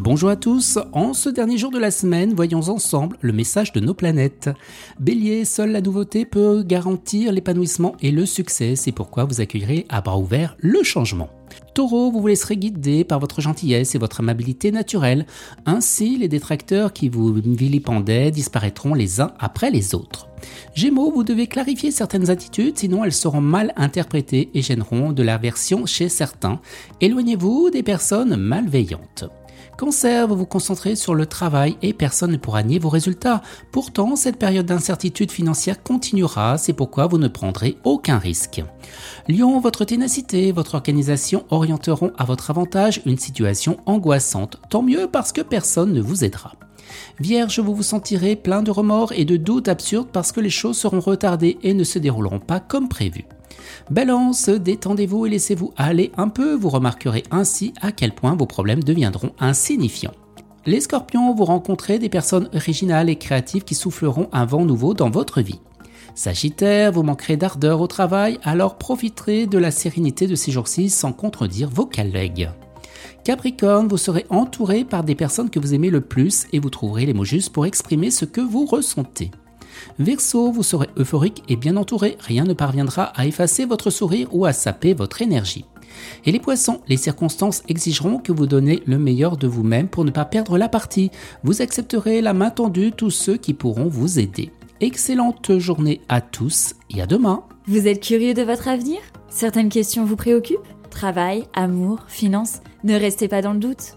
Bonjour à tous, en ce dernier jour de la semaine, voyons ensemble le message de nos planètes. Bélier, seule la nouveauté peut garantir l'épanouissement et le succès, c'est pourquoi vous accueillerez à bras ouverts le changement. Taureau, vous vous laisserez guider par votre gentillesse et votre amabilité naturelle. Ainsi, les détracteurs qui vous vilipendaient disparaîtront les uns après les autres. Gémeaux, vous devez clarifier certaines attitudes, sinon elles seront mal interprétées et gêneront de l'aversion chez certains. Éloignez-vous des personnes malveillantes. Cancer, vous vous concentrez sur le travail et personne ne pourra nier vos résultats. Pourtant, cette période d'incertitude financière continuera, c'est pourquoi vous ne prendrez aucun risque. Lion, votre ténacité, votre organisation orienteront à votre avantage une situation angoissante. Tant mieux parce que personne ne vous aidera. Vierge, vous vous sentirez plein de remords et de doutes absurdes parce que les choses seront retardées et ne se dérouleront pas comme prévu. Balance, détendez-vous et laissez-vous aller un peu, vous remarquerez ainsi à quel point vos problèmes deviendront insignifiants. Les scorpions, vous rencontrez des personnes originales et créatives qui souffleront un vent nouveau dans votre vie. Sagittaire, vous manquerez d'ardeur au travail, alors profiterez de la sérénité de ces jours-ci sans contredire vos collègues. Capricorne, vous serez entouré par des personnes que vous aimez le plus et vous trouverez les mots justes pour exprimer ce que vous ressentez. Verseau, vous serez euphorique et bien entouré, rien ne parviendra à effacer votre sourire ou à saper votre énergie. Et les poissons, les circonstances exigeront que vous donnez le meilleur de vous-même pour ne pas perdre la partie. Vous accepterez la main tendue tous ceux qui pourront vous aider. Excellente journée à tous et à demain. Vous êtes curieux de votre avenir? Certaines questions vous préoccupent? Travail, amour, finances? Ne restez pas dans le doute.